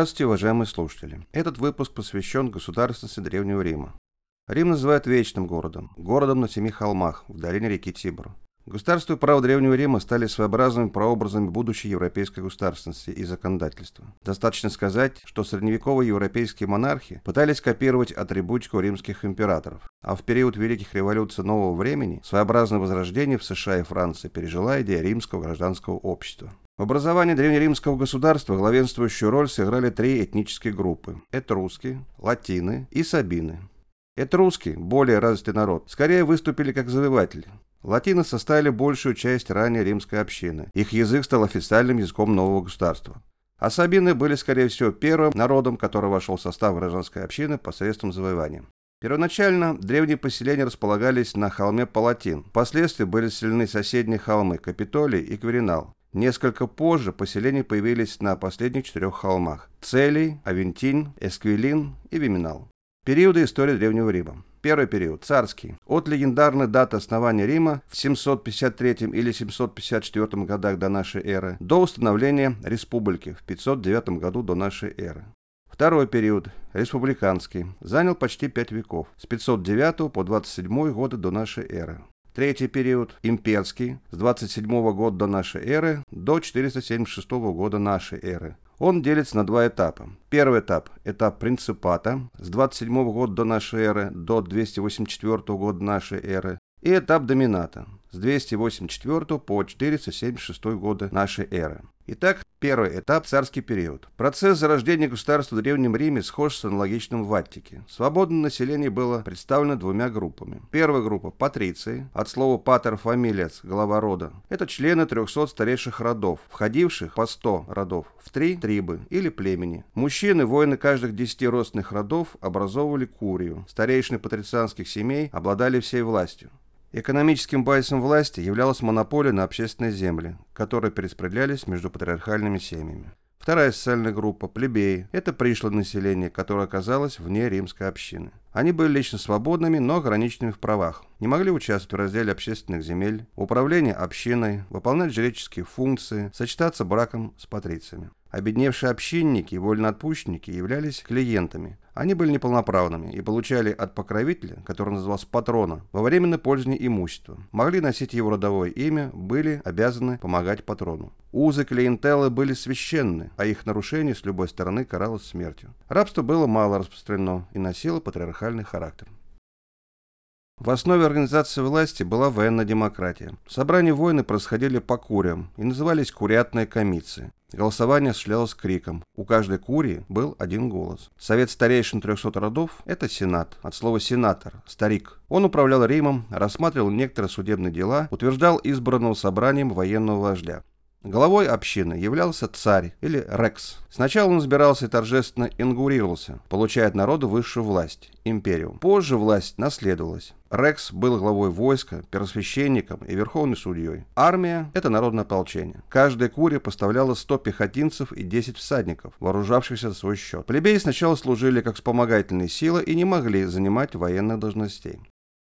Здравствуйте, уважаемые слушатели. Этот выпуск посвящен государственности Древнего Рима. Рим называют вечным городом, городом на семи холмах, в долине реки Тибр. Государство и право Древнего Рима стали своеобразными прообразами будущей европейской государственности и законодательства. Достаточно сказать, что средневековые европейские монархи пытались копировать атрибутику римских императоров, а в период великих революций нового времени своеобразное возрождение в США и Франции пережила идея римского гражданского общества. В образовании древнеримского государства главенствующую роль сыграли три этнические группы – этрусские, латины и сабины. Этруски, более развитый народ, скорее выступили как завоеватели. Латины составили большую часть ранее римской общины. Их язык стал официальным языком нового государства. А сабины были, скорее всего, первым народом, который вошел в состав гражданской общины посредством завоевания. Первоначально древние поселения располагались на холме Палатин. Впоследствии были селены соседние холмы Капитолий и Кверинал. Несколько позже поселения появились на последних четырех холмах – Целий, Авентин, Эсквилин и Виминал. Периоды истории Древнего Рима. Первый период – царский. От легендарной даты основания Рима в 753 или 754 годах до нашей эры до установления республики в 509 году до нашей эры. Второй период – республиканский. Занял почти пять веков, с 509 по 27 годы до нашей эры. Третий период – имперский, с 27 года до нашей эры до 476 года нашей эры. Он делится на два этапа. Первый этап – этап принципата с 27 года до нашей эры до 284 года нашей эры. И этап домината с 284 по 476 годы нашей эры. Итак, первый этап – царский период. Процесс зарождения государства в Древнем Риме схож с аналогичным в Аттике. Свободное население было представлено двумя группами. Первая группа – патриции, от слова «патер фамилиец» – глава рода. Это члены 300 старейших родов, входивших по 100 родов в три трибы или племени. Мужчины, воины каждых 10 родственных родов образовывали курию. Старейшины патрицианских семей обладали всей властью. Экономическим базисом власти являлась монополия на общественные земли, которые перераспределялись между патриархальными семьями. Вторая социальная группа – плебеи. Это пришлое население, которое оказалось вне римской общины. Они были лично свободными, но ограниченными в правах. Не могли участвовать в разделе общественных земель, управлении общиной, выполнять жреческие функции, сочетаться браком с патрициями. Обедневшие общинники и вольноотпущенники являлись клиентами. Они были неполноправными и получали от покровителя, который назывался патрона, во временное пользование имущества. Могли носить его родовое имя, были обязаны помогать патрону. Узы клиентелы были священны, а их нарушение с любой стороны каралось смертью. Рабство было мало распространено и носило патриархальный характер. В основе организации власти была военная демократия. Собрания войны происходили по куриям и назывались куриатные комиссии. Голосование осуществлялось криком. У каждой курии был один голос. Совет старейшин 300 родов – это сенат, от слова сенатор, старик. Он управлял Римом, рассматривал некоторые судебные дела, утверждал избранного собранием военного вождя. Главой общины являлся царь или рекс. Сначала он избирался и торжественно ингурировался, получая от народа высшую власть – империум. Позже власть наследовалась. Рекс был главой войска, первосвященником и верховным судьей. Армия – это народное ополчение. Каждая курия поставляла 100 пехотинцев и 10 всадников, вооружавшихся за свой счет. Плебеи сначала служили как вспомогательные силы и не могли занимать военных должностей.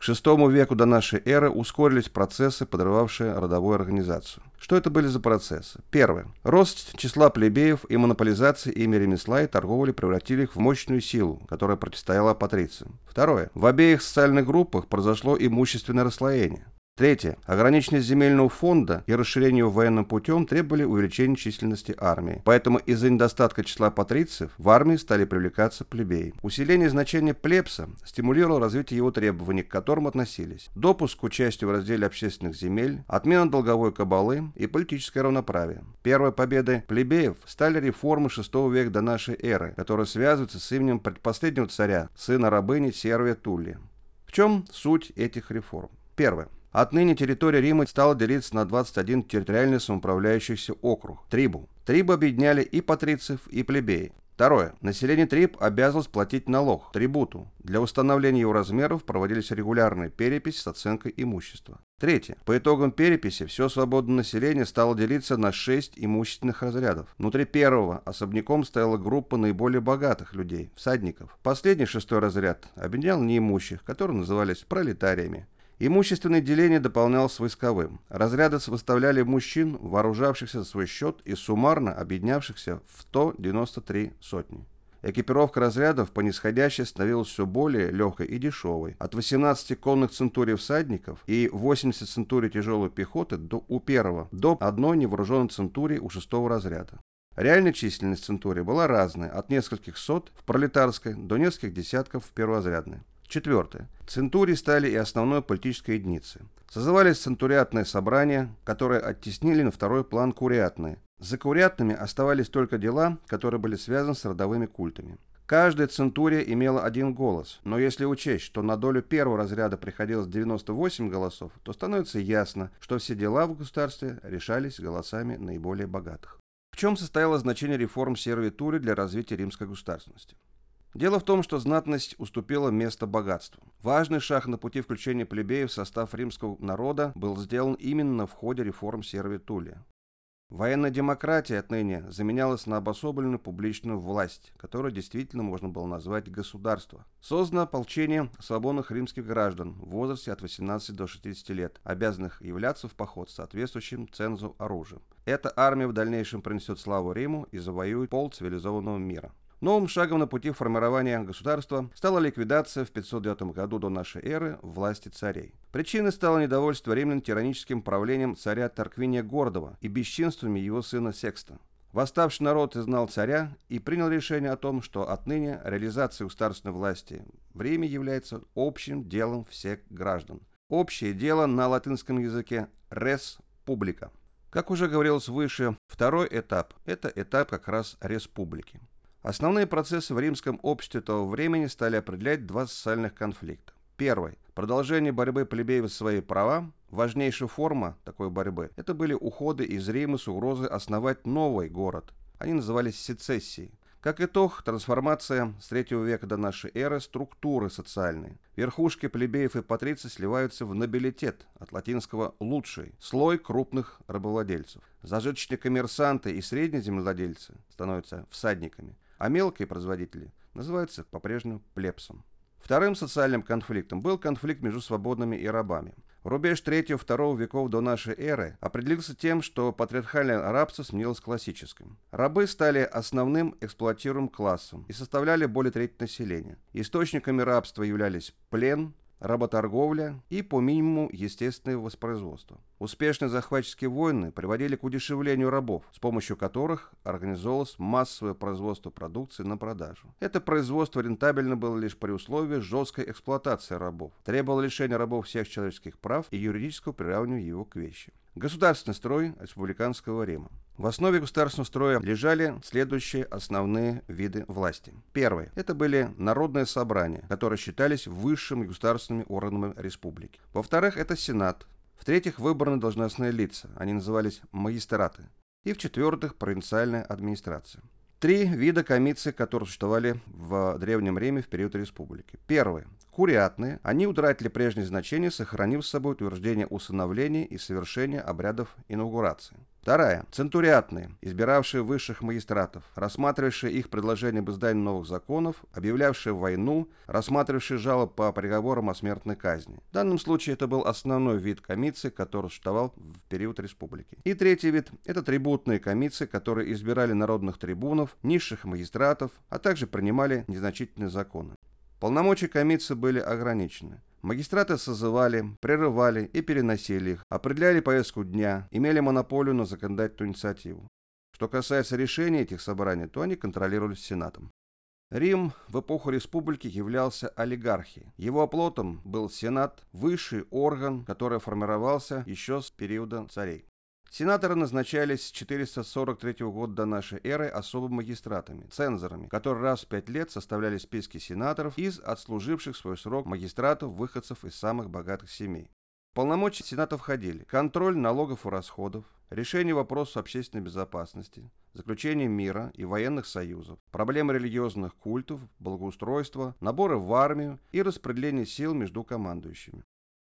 К VI веку до нашей эры ускорились процессы, подрывавшие родовую организацию. Что это были за процессы? Первое. Рост числа плебеев и монополизация ими ремесла и торговли превратили их в мощную силу, которая противостояла патрициям. Второе. В обеих социальных группах произошло имущественное расслоение. Третье. Ограниченность земельного фонда и расширение военным путем требовали увеличения численности армии. Поэтому из-за недостатка числа патрициев в армии стали привлекаться плебеи. Усиление значения плебса стимулировало развитие его требований, к которым относились допуск к участию в разделе общественных земель, отмена долговой кабалы и политическое равноправие. Первой победой плебеев стали реформы VI века до нашей эры, которые связываются с именем предпоследнего царя, сына рабыни Сервия Тулли. В чем суть этих реформ? Первое. Отныне территория Рима стала делиться на 21 территориально самоуправляющийся округ – трибу. Трибу объединяли и патрициев, и плебеи. Второе. Население Триб обязывалось платить налог, трибуту. Для установления его размеров проводились регулярные переписи с оценкой имущества. Третье. По итогам переписи все свободное население стало делиться на шесть имущественных разрядов. Внутри первого особняком стояла группа наиболее богатых людей, всадников. Последний шестой разряд объединял неимущих, которые назывались пролетариями. Имущественное деление дополнялось войсковым. Разряды выставляли мужчин, вооружавшихся за свой счет и суммарно объединявшихся в 193 сотни. Экипировка разрядов по нисходящей становилась все более легкой и дешевой. От 18 конных центурий всадников и 80 центурий тяжелой пехоты до, у первого до одной невооруженной центурии у шестого разряда. Реальная численность центурии была разная, от нескольких сот в пролетарской до нескольких десятков в перворазрядной. Четвертое. Центурии стали и основной политической единицей. Созывались центуриатные собрания, которые оттеснили на второй план куриатные. За куриатными оставались только дела, которые были связаны с родовыми культами. Каждая центурия имела один голос, но если учесть, что на долю первого разряда приходилось 98 голосов, то становится ясно, что все дела в государстве решались голосами наиболее богатых. В чем состояло значение реформ сервитури для развития римской государственности? Дело в том, что знатность уступила место богатству. Важный шаг на пути включения плебеев в состав римского народа был сделан именно в ходе реформ сервитулия. Военная демократия отныне заменялась на обособленную публичную власть, которую действительно можно было назвать государство. Создано ополчение свободных римских граждан в возрасте от 18 до 60 лет, обязанных являться в поход с соответствующим цензу оружием. Эта армия в дальнейшем принесет славу Риму и завоюет пол цивилизованного мира. Новым шагом на пути формирования государства стала ликвидация в 509 году до нашей эры власти царей. Причиной стало недовольство римлян тираническим правлением царя Тарквиния Гордова и бесчинствами его сына Секста. Восставший народ изгнал царя и принял решение о том, что отныне реализация государственной власти в Риме является общим делом всех граждан. Общее дело на латинском языке «res publica». Как уже говорилось выше, второй этап – это этап как раз республики. Основные процессы в римском обществе того времени стали определять два социальных конфликта. Первый – продолжение борьбы плебеев за свои права. Важнейшая форма такой борьбы – это были уходы из Рима с угрозой основать новый город. Они назывались сецессией. Как итог, трансформация с третьего века до нашей эры структуры социальной. Верхушки плебеев и патриций сливаются в нобилитет, от латинского «лучший», слой крупных рабовладельцев. Зажиточные коммерсанты и средние землевладельцы становятся всадниками а мелкие производители называются по-прежнему плебсом. Вторым социальным конфликтом был конфликт между свободными и рабами. Рубеж 3-2 веков до нашей эры определился тем, что патриархальное рабство сменилось классическим. Рабы стали основным эксплуатируемым классом и составляли более трети населения. Источниками рабства являлись плен, работорговля и, по минимуму, естественное воспроизводство. Успешные захватческие войны приводили к удешевлению рабов, с помощью которых организовалось массовое производство продукции на продажу. Это производство рентабельно было лишь при условии жесткой эксплуатации рабов, требовало лишения рабов всех человеческих прав и юридического приравнивания его к вещи. Государственный строй республиканского Рима. В основе государственного строя лежали следующие основные виды власти. Первый – это были народные собрания, которые считались высшими государственными органами республики. Во-вторых, это Сенат. В-третьих, выборные должностные лица, они назывались магистраты. И в-четвертых, провинциальная администрация. Три вида комиций, которые существовали в Древнем Риме в период республики. Первые – куриатные. Они утратили прежнее значение, сохранив с собой утверждение усыновления и совершения обрядов инаугурации. Вторая. Центуриатные, избиравшие высших магистратов, рассматривавшие их предложения об издании новых законов, объявлявшие войну, рассматривавшие жалоб по приговорам о смертной казни. В данном случае это был основной вид комиции, который существовал в период республики. И третий вид – это трибутные комиции, которые избирали народных трибунов, низших магистратов, а также принимали незначительные законы. Полномочия комиции были ограничены. Магистраты созывали, прерывали и переносили их, определяли повестку дня, имели монополию на законодательную инициативу. Что касается решений этих собраний, то они контролировались Сенатом. Рим в эпоху республики являлся олигархией. Его оплотом был Сенат, высший орган, который формировался еще с периода царей. Сенаторы назначались с 443 года до нашей эры особыми магистратами, цензорами, которые раз в пять лет составляли списки сенаторов из отслуживших свой срок магистратов-выходцев из самых богатых семей. Полномочия Сената входили контроль налогов и расходов, решение вопросов общественной безопасности, заключение мира и военных союзов, проблемы религиозных культов, благоустройства, наборы в армию и распределение сил между командующими.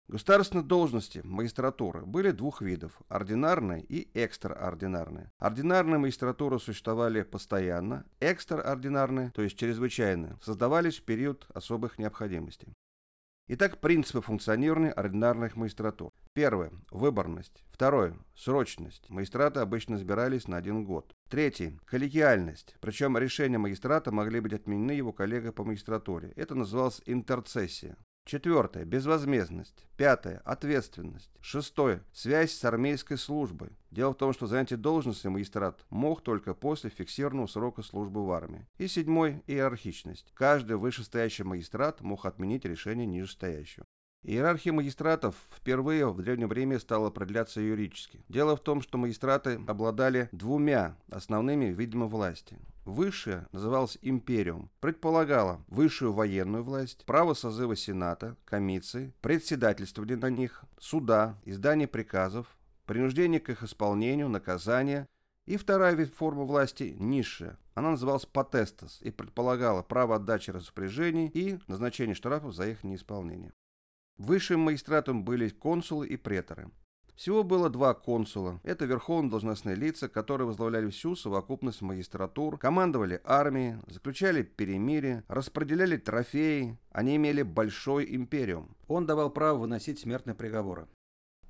Государственные должности магистратуры были двух видов – ординарные и экстраординарные. Ординарные магистратуры существовали постоянно, экстраординарные, то есть чрезвычайные, создавались в период особых необходимостей. Итак, принципы функционирования ординарных магистратур. Первое. Выборность. Второе. Срочность. Магистраты обычно избирались на один год. Третье. Коллегиальность. Причем решения магистрата могли быть отменены его коллегой по магистратуре. Это называлось интерцессия. Четвертое. Безвозмездность. Пятое. Ответственность. Шестое. Связь с армейской службой. Дело в том, что занятие должности магистрат мог только после фиксированного срока службы в армии. И седьмой. Иерархичность. Каждый вышестоящий магистрат мог отменить решение нижестоящего. Иерархия магистратов впервые в Древнем Риме стала определяться юридически. Дело в том, что магистраты обладали двумя основными видами власти. Высшая называлась империум, предполагала высшую военную власть, право созыва сената, комиссии, председательствование на них, суда, издание приказов, принуждение к их исполнению, наказание и вторая вид формы власти – низшая. Она называлась потестас и предполагала право отдачи распоряжений и назначение штрафов за их неисполнение. Высшим магистратом были консулы и преторы. Всего было два консула. Это верховные должностные лица, которые возглавляли всю совокупность магистратур, командовали армией, заключали перемирие, распределяли трофеи. Они имели большой империум. Он давал право выносить смертные приговоры.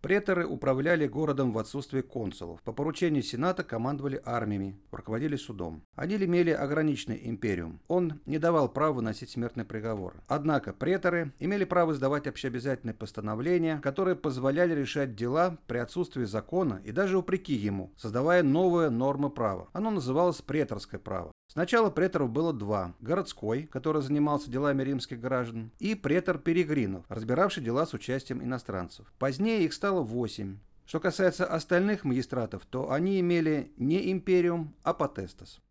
Преторы управляли городом в отсутствие консулов. По поручению Сената командовали армиями, руководили судом. Они имели ограниченный империум. Он не давал права выносить смертные приговоры. Однако преторы имели право издавать общеобязательные постановления, которые позволяли решать дела при отсутствии закона и даже вопреки ему, создавая новые нормы права. Оно называлось преторское право. Сначала преторов было два. Городской, который занимался делами римских граждан, и претор Перегринов, разбиравший дела с участием иностранцев. Позднее их стало восемь. Что касается остальных магистратов, то они имели не империум, а потестас.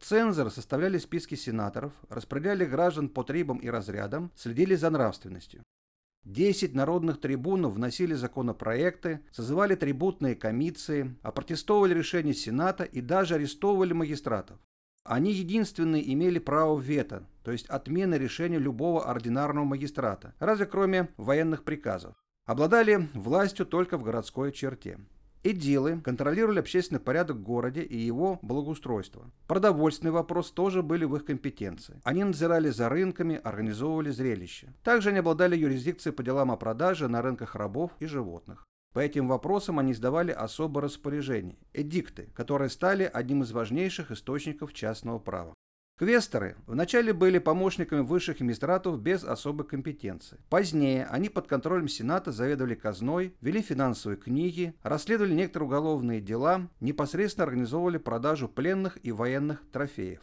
Цензоры составляли списки сенаторов, распределяли граждан по трибам и разрядам, следили за нравственностью. Десять народных трибунов вносили законопроекты, созывали трибутные комиссии, опротестовывали решения Сената и даже арестовывали магистратов. Они единственные имели право вето, то есть отмены решения любого ординарного магистрата, разве кроме военных приказов. Обладали властью только в городской черте. Эдилы контролировали общественный порядок в городе и его благоустройство. Продовольственный вопрос тоже были в их компетенции. Они надзирали за рынками, организовывали зрелища. Также они обладали юрисдикцией по делам о продаже на рынках рабов и животных. По этим вопросам они издавали особое распоряжение – эдикты, которые стали одним из важнейших источников частного права. Квесторы вначале были помощниками высших магистратов без особой компетенции. Позднее они под контролем Сената заведовали казной, вели финансовые книги, расследовали некоторые уголовные дела, непосредственно организовывали продажу пленных и военных трофеев.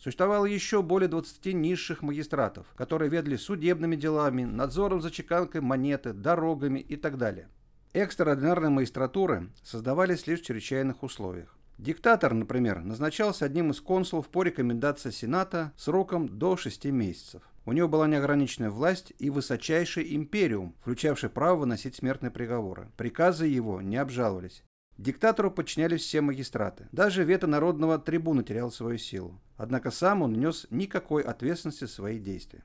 Существовало еще более 20 низших магистратов, которые ведали судебными делами, надзором за чеканкой монеты, дорогами и так далее. Экстраординарные магистратуры создавались лишь в чрезвычайных условиях. Диктатор, например, назначался одним из консулов по рекомендации Сената сроком до 6 месяцев. У него была неограниченная власть и высочайший империум, включавший право выносить смертные приговоры. Приказы его не обжаловались. Диктатору подчинялись все магистраты. Даже вето народного трибуна терял свою силу. Однако сам он нес никакой ответственности за свои действия.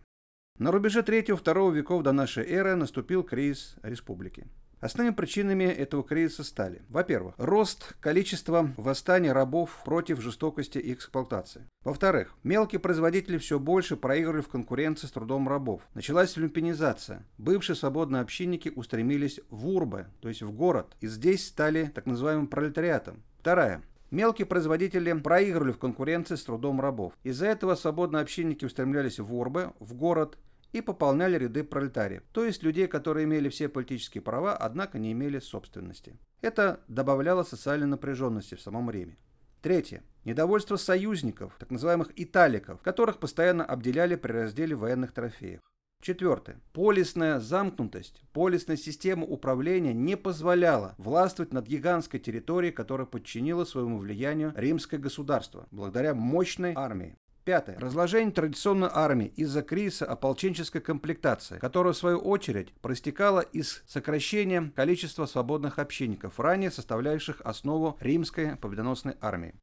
На рубеже 3-2 веков до нашей эры наступил кризис республики. Основными причинами этого кризиса стали, во-первых, рост количества восстаний рабов против жестокости и эксплуатации. Во-вторых, мелкие производители все больше проигрывали в конкуренции с трудом рабов. Началась люмпинизация. Бывшие свободные общинники устремились в урбы, то есть в город, и здесь стали так называемым пролетариатом. Вторая. Мелкие производители проигрывали в конкуренции с трудом рабов. Из-за этого свободные общинники устремлялись в Урбы, в город, и пополняли ряды пролетариев, то есть людей, которые имели все политические права, однако не имели собственности. Это добавляло социальной напряженности в самом Риме. Третье. Недовольство союзников, так называемых италиков, которых постоянно обделяли при разделе военных трофеев. Четвертое. Полисная замкнутость, полисная система управления не позволяла властвовать над гигантской территорией, которая подчинила своему влиянию римское государство, благодаря мощной армии. Пятое. Разложение традиционной армии из-за кризиса ополченческой комплектации, которая в свою очередь проистекала из сокращения количества свободных общинников, ранее составляющих основу римской победоносной армии.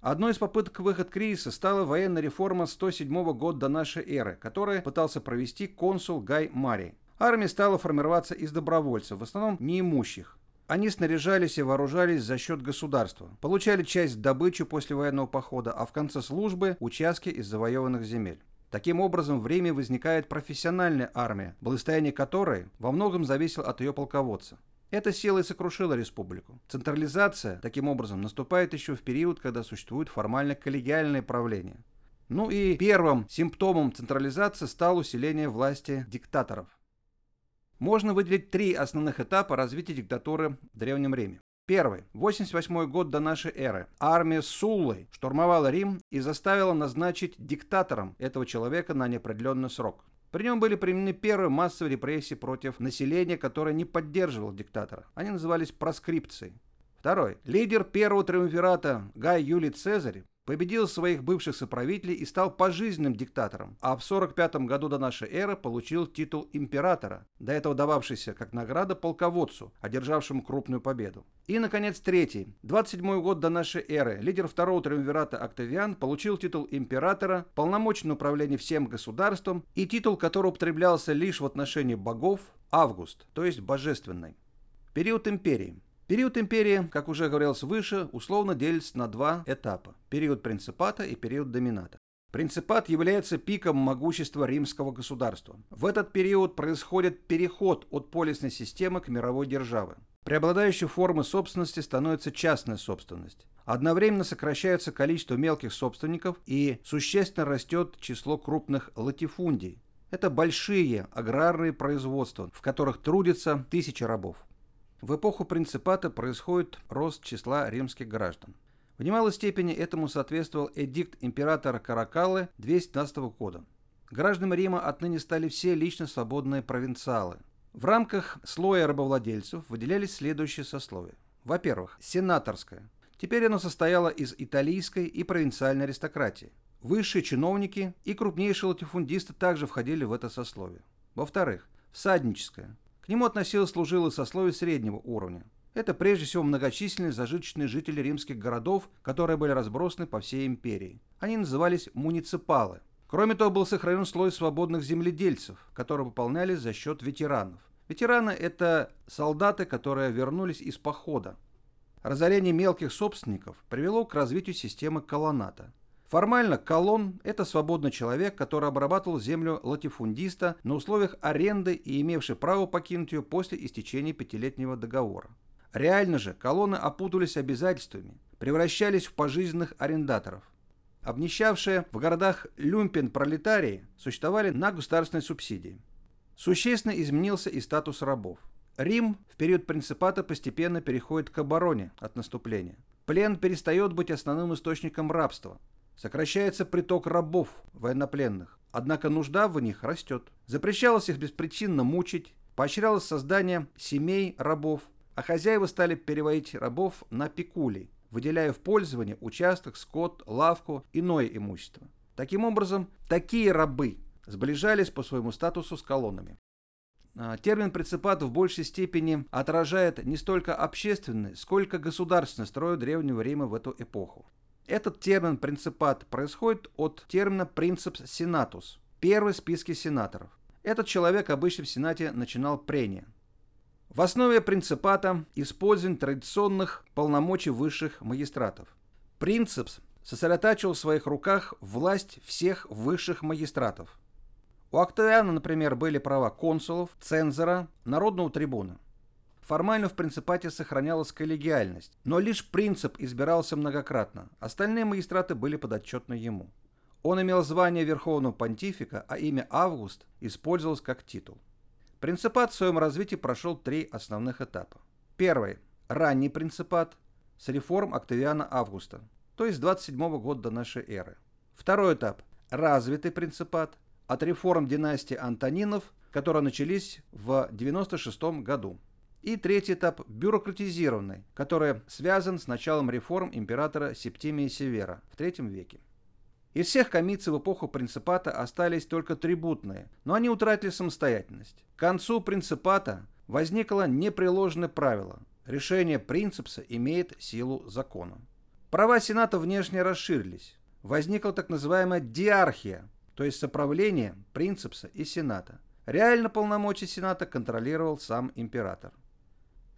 Одной из попыток выход кризиса стала военная реформа 107 года до нашей эры, которую пытался провести консул Гай Марий. Армия стала формироваться из добровольцев, в основном неимущих. Они снаряжались и вооружались за счет государства, получали часть добычи после военного похода, а в конце службы – участки из завоеванных земель. Таким образом, в Риме возникает профессиональная армия, благосостояние которой во многом зависело от ее полководца. Эта сила и сокрушила республику. Централизация, таким образом, наступает еще в период, когда существует формально коллегиальное правление. Ну и первым симптомом централизации стало усиление власти диктаторов. Можно выделить три основных этапа развития диктатуры в Древнем Риме. Первый. 88 год до нашей эры. Армия Суллы штурмовала Рим и заставила назначить диктатором этого человека на неопределенный срок. При нем были применены первые массовые репрессии против населения, которое не поддерживало диктатора. Они назывались проскрипцией. Второй. Лидер первого триумвирата Гай Юлий Цезарь победил своих бывших соправителей и стал пожизненным диктатором, а в 45 году до нашей эры получил титул императора, до этого дававшийся как награда полководцу, одержавшему крупную победу. И, наконец, третий. 27 год до нашей эры лидер второго триумвирата Октавиан получил титул императора, полномочное управление всем государством и титул, который употреблялся лишь в отношении богов, Август, то есть божественный. Период империи. Период империи, как уже говорилось выше, условно делится на два этапа – период принципата и период домината. Принципат является пиком могущества римского государства. В этот период происходит переход от полисной системы к мировой державе. Преобладающей формой собственности становится частная собственность. Одновременно сокращается количество мелких собственников и существенно растет число крупных латифундий. Это большие аграрные производства, в которых трудятся тысячи рабов. В эпоху принципата происходит рост числа римских граждан. В немалой степени этому соответствовал эдикт императора Каракалы 212 года. Гражданами Рима отныне стали все лично свободные провинциалы. В рамках слоя рабовладельцев выделялись следующие сословия. Во-первых, сенаторское. Теперь оно состояло из италийской и провинциальной аристократии. Высшие чиновники и крупнейшие латифундисты также входили в это сословие. Во-вторых, всадническое. К нему относилось служилое сословие среднего уровня. Это прежде всего многочисленные зажиточные жители римских городов, которые были разбросаны по всей империи. Они назывались муниципалы. Кроме того, был сохранен слой свободных земледельцев, которые пополнялись за счет ветеранов. Ветераны – это солдаты, которые вернулись из похода. Разорение мелких собственников привело к развитию системы колоната. Формально колон – это свободный человек, который обрабатывал землю латифундиста на условиях аренды и имевший право покинуть ее после истечения пятилетнего договора. Реально же колонны опутывались обязательствами, превращались в пожизненных арендаторов. Обнищавшие в городах люмпен-пролетарии существовали на государственной субсидии. Существенно изменился и статус рабов. Рим в период принципата постепенно переходит к обороне от наступления. Плен перестает быть основным источником рабства – Сокращается приток рабов, военнопленных, однако нужда в них растет. Запрещалось их беспричинно мучить, поощрялось создание семей рабов, а хозяева стали переводить рабов на пекули, выделяя в пользование участок, скот, лавку, иное имущество. Таким образом, такие рабы сближались по своему статусу с колоннами. А, термин «принципат» в большей степени отражает не столько общественный, сколько государственный строй Древнего Рима в эту эпоху. Этот термин «принципат» происходит от термина «принципс сенатус» – первый в списке сенаторов. Этот человек обычно в Сенате начинал прения. В основе принципата использование традиционных полномочий высших магистратов. Принципс сосредотачивал в своих руках власть всех высших магистратов. У Октавиана, например, были права консулов, цензора, народного трибуна. Формально в принципате сохранялась коллегиальность, но лишь принцип избирался многократно, остальные магистраты были подотчетны ему. Он имел звание верховного понтифика, а имя Август использовалось как титул. Принципат в своем развитии прошел три основных этапа. Первый – ранний принципат с реформ Октавиана Августа, то есть 27 года до нашей эры. Второй этап – развитый принципат от реформ династии Антонинов, которые начались в 96 году. И третий этап – бюрократизированный, который связан с началом реформ императора Септимия Севера в III веке. Из всех комиций в эпоху принципата остались только трибутные, но они утратили самостоятельность. К концу принципата возникло непреложное правило – решение принципса имеет силу закона. Права Сената внешне расширились. Возникла так называемая диархия, то есть соправление принципса и Сената. Реально полномочия Сената контролировал сам император.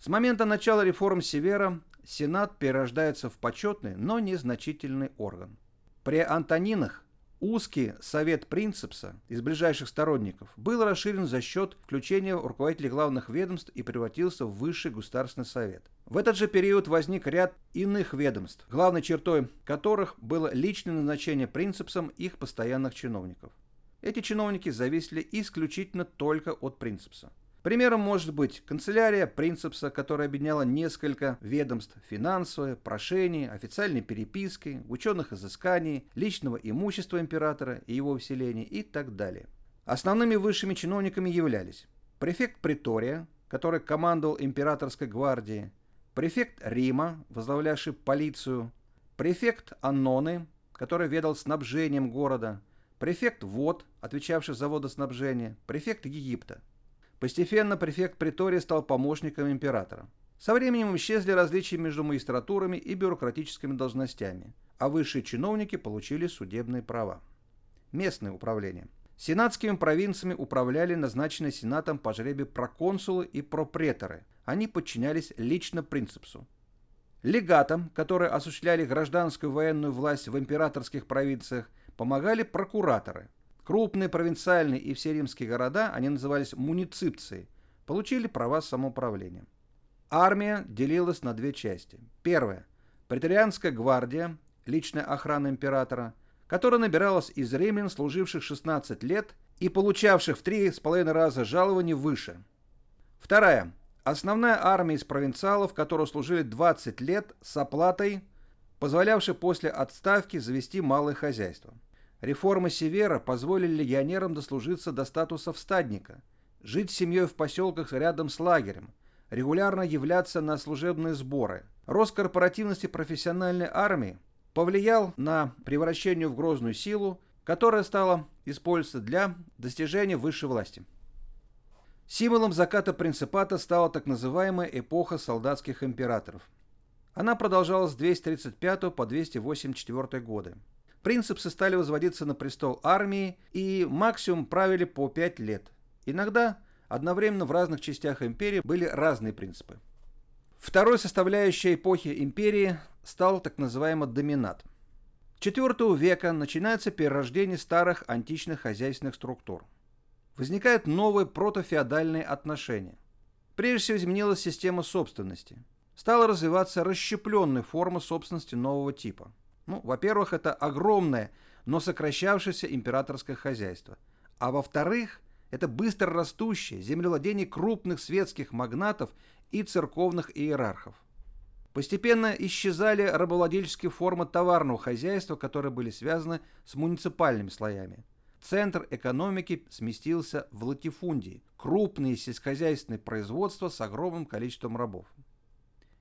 С момента начала реформ Севера Сенат перерождается в почетный, но незначительный орган. При Антонинах Узкий совет принципса из ближайших сторонников был расширен за счет включения руководителей главных ведомств и превратился в высший государственный совет. В этот же период возник ряд иных ведомств, главной чертой которых было личное назначение принципсом их постоянных чиновников. Эти чиновники зависели исключительно только от принципса. Примером может быть канцелярия Принцепса, которая объединяла несколько ведомств финансовое, прошение, официальной переписки, ученых изысканий, личного имущества императора и его усиления и так далее. Основными высшими чиновниками являлись префект Притория, который командовал императорской гвардией, префект Рима, возглавлявший полицию, префект Анноны, который ведал снабжением города, префект Вод, отвечавший за водоснабжение, префект Египта – Постепенно префект Притория стал помощником императора. Со временем исчезли различия между магистратурами и бюрократическими должностями, а высшие чиновники получили судебные права. Местное управление. Сенатскими провинциями управляли назначенные сенатом по жребию проконсулы и пропреторы. Они подчинялись лично принципсу. Легатам, которые осуществляли гражданскую военную власть в императорских провинциях, помогали прокураторы – Крупные провинциальные и все римские города, они назывались муниципцией, получили права самоуправления. Армия делилась на две части. Первая – преторианская гвардия, личная охрана императора, которая набиралась из римлян, служивших 16 лет и получавших в три с половиной раза жалования выше. Вторая – основная армия из провинциалов, которые служили 20 лет с оплатой, позволявшей после отставки завести малое хозяйство – Реформы Севера позволили легионерам дослужиться до статуса всадника, жить с семьей в поселках рядом с лагерем, регулярно являться на служебные сборы. Рост корпоративности профессиональной армии повлиял на превращение в грозную силу, которая стала использоваться для достижения высшей власти. Символом заката принципата стала так называемая эпоха солдатских императоров. Она продолжалась с 235 по 284 годы. Принципсы стали возводиться на престол армии и максимум правили по 5 лет. Иногда одновременно в разных частях империи были разные принципы. Второй составляющей эпохи империи стал так называемый доминат. IV века начинается перерождение старых античных хозяйственных структур. Возникают новые протофеодальные отношения. Прежде всего изменилась система собственности. Стала развиваться расщепленная форма собственности нового типа – ну, во-первых, это огромное, но сокращавшееся императорское хозяйство. А во-вторых, это быстро растущее землевладение крупных светских магнатов и церковных иерархов. Постепенно исчезали рабовладельческие формы товарного хозяйства, которые были связаны с муниципальными слоями. Центр экономики сместился в латифундии, крупные сельскохозяйственные производства с огромным количеством рабов.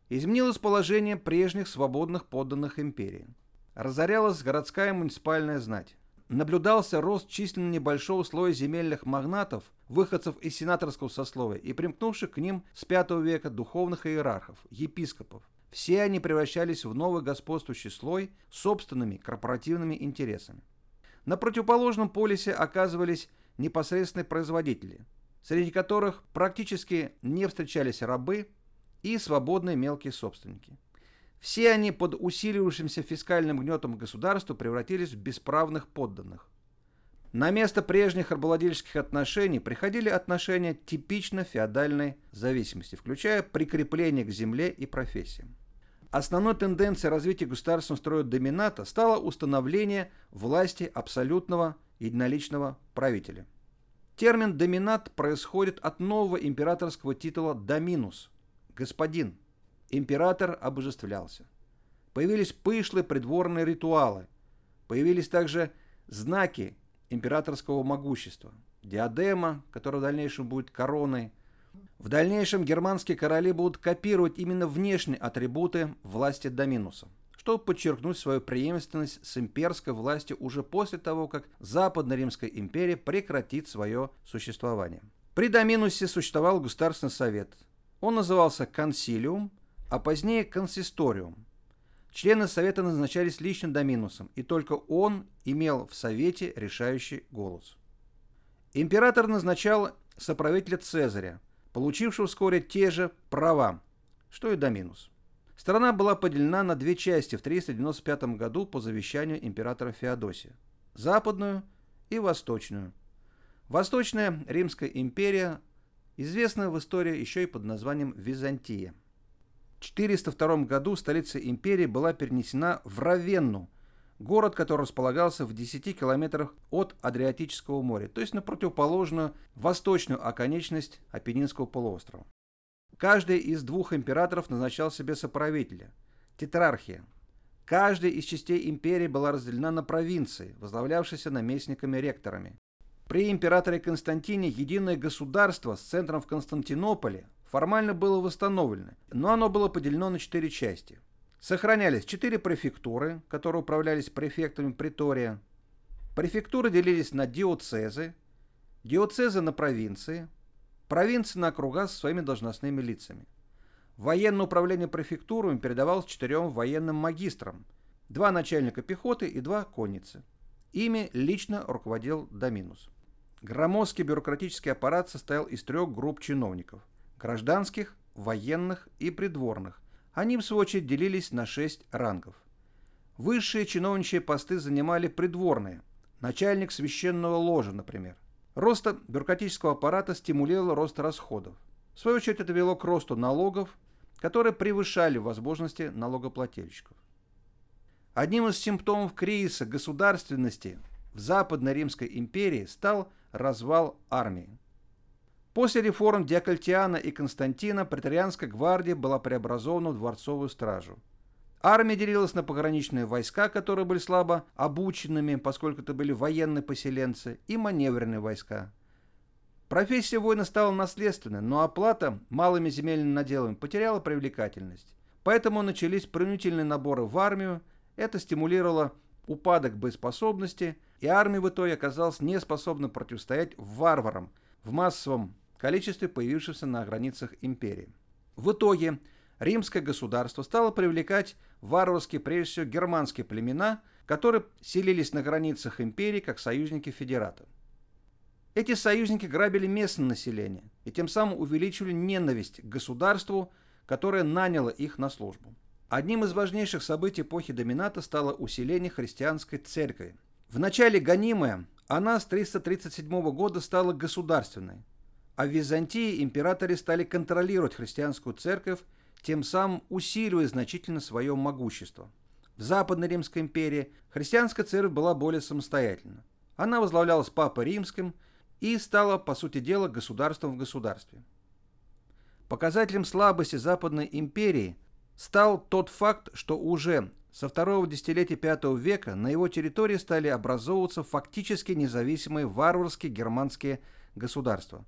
Изменилось положение прежних свободных подданных империи. Разорялась городская муниципальная знать. Наблюдался рост численно небольшого слоя земельных магнатов, выходцев из сенаторского сословия и примкнувших к ним с V века духовных иерархов, епископов. Все они превращались в новый господствующий слой собственными корпоративными интересами. На противоположном полюсе оказывались непосредственные производители, среди которых практически не встречались рабы и свободные мелкие собственники. Все они под усиливающимся фискальным гнетом государства превратились в бесправных подданных. На место прежних рабовладельческих отношений приходили отношения типично феодальной зависимости, включая прикрепление к земле и профессиям. Основной тенденцией развития государственного строя домината стало установление власти абсолютного единоличного правителя. Термин «доминат» происходит от нового императорского титула «доминус» – «господин», император обожествлялся. Появились пышлые придворные ритуалы. Появились также знаки императорского могущества. Диадема, которая в дальнейшем будет короной. В дальнейшем германские короли будут копировать именно внешние атрибуты власти Доминуса, чтобы подчеркнуть свою преемственность с имперской властью уже после того, как Западная Римская империя прекратит свое существование. При Доминусе существовал Государственный совет. Он назывался консилиум – а позднее консисториум. Члены Совета назначались лично Доминусом, и только он имел в Совете решающий голос. Император назначал соправителя Цезаря, получившего вскоре те же права, что и Доминус. Страна была поделена на две части в 395 году по завещанию императора Феодосия. западную и восточную. Восточная Римская империя известна в истории еще и под названием Византия. В 402 году столица империи была перенесена в Равенну, город, который располагался в 10 километрах от Адриатического моря, то есть на противоположную восточную оконечность Апеннинского полуострова. Каждый из двух императоров назначал себе соправителя – тетрархия. Каждая из частей империи была разделена на провинции, возглавлявшиеся наместниками-ректорами. При императоре Константине единое государство с центром в Константинополе формально было восстановлено, но оно было поделено на четыре части. Сохранялись четыре префектуры, которые управлялись префектами притория. Префектуры делились на диоцезы, диоцезы на провинции, провинции на округа со своими должностными лицами. Военное управление префектурами передавалось четырем военным магистрам, два начальника пехоты и два конницы. Ими лично руководил Доминус. Громоздкий бюрократический аппарат состоял из трех групп чиновников – гражданских, военных и придворных. Они, в свою очередь, делились на шесть рангов. Высшие чиновничьи посты занимали придворные, начальник священного ложа, например. Рост бюрократического аппарата стимулировал рост расходов. В свою очередь это вело к росту налогов, которые превышали возможности налогоплательщиков. Одним из симптомов кризиса государственности в Западной Римской империи стал развал армии. После реформ Диоклетиана и Константина претарианская гвардия была преобразована в дворцовую стражу. Армия делилась на пограничные войска, которые были слабо обученными, поскольку это были военные поселенцы, и маневренные войска. Профессия воина стала наследственной, но оплата малыми земельными наделами потеряла привлекательность. Поэтому начались принудительные наборы в армию, это стимулировало упадок боеспособности, и армия в итоге оказалась неспособна противостоять варварам в массовом количестве появившихся на границах империи. В итоге римское государство стало привлекать варварские, прежде всего, германские племена, которые селились на границах империи как союзники федератов. Эти союзники грабили местное население и тем самым увеличивали ненависть к государству, которое наняло их на службу. Одним из важнейших событий эпохи домината стало усиление христианской церкви. В начале гонимая, она с 337 года стала государственной, а в Византии императоры стали контролировать христианскую церковь тем самым усиливая значительно свое могущество. В Западной Римской империи христианская церковь была более самостоятельна. Она возглавлялась Папой Римским и стала, по сути дела, государством в государстве. Показателем слабости Западной империи стал тот факт, что уже со второго десятилетия V века на его территории стали образовываться фактически независимые варварские германские государства.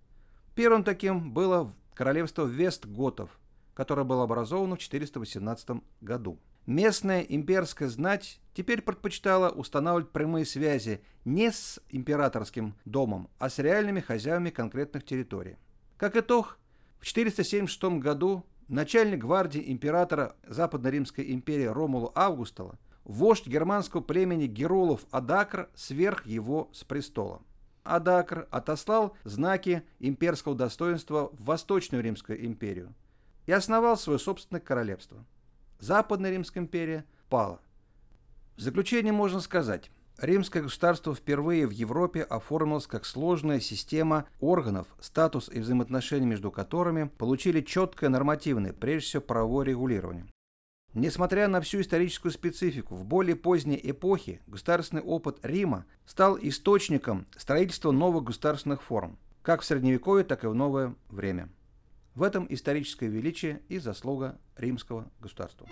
Первым таким было королевство Вестготов, которое было образовано в 418 году. Местная имперская знать теперь предпочитала устанавливать прямые связи не с императорским домом, а с реальными хозяевами конкретных территорий. Как итог, в 476 году начальник гвардии императора Западно-Римской империи Ромулу Августала, вождь германского племени Геролов Адакр сверх его с престола. Адакр отослал знаки имперского достоинства в Восточную Римскую империю – и основал свое собственное королевство. Западная Римская империя пала. В заключение можно сказать, римское государство впервые в Европе оформилось как сложная система органов, статус и взаимоотношения между которыми получили четкое нормативное, прежде всего правовое регулирование. Несмотря на всю историческую специфику, в более поздней эпохе государственный опыт Рима стал источником строительства новых государственных форм, как в Средневековье, так и в новое время. В этом историческое величие и заслуга римского государства.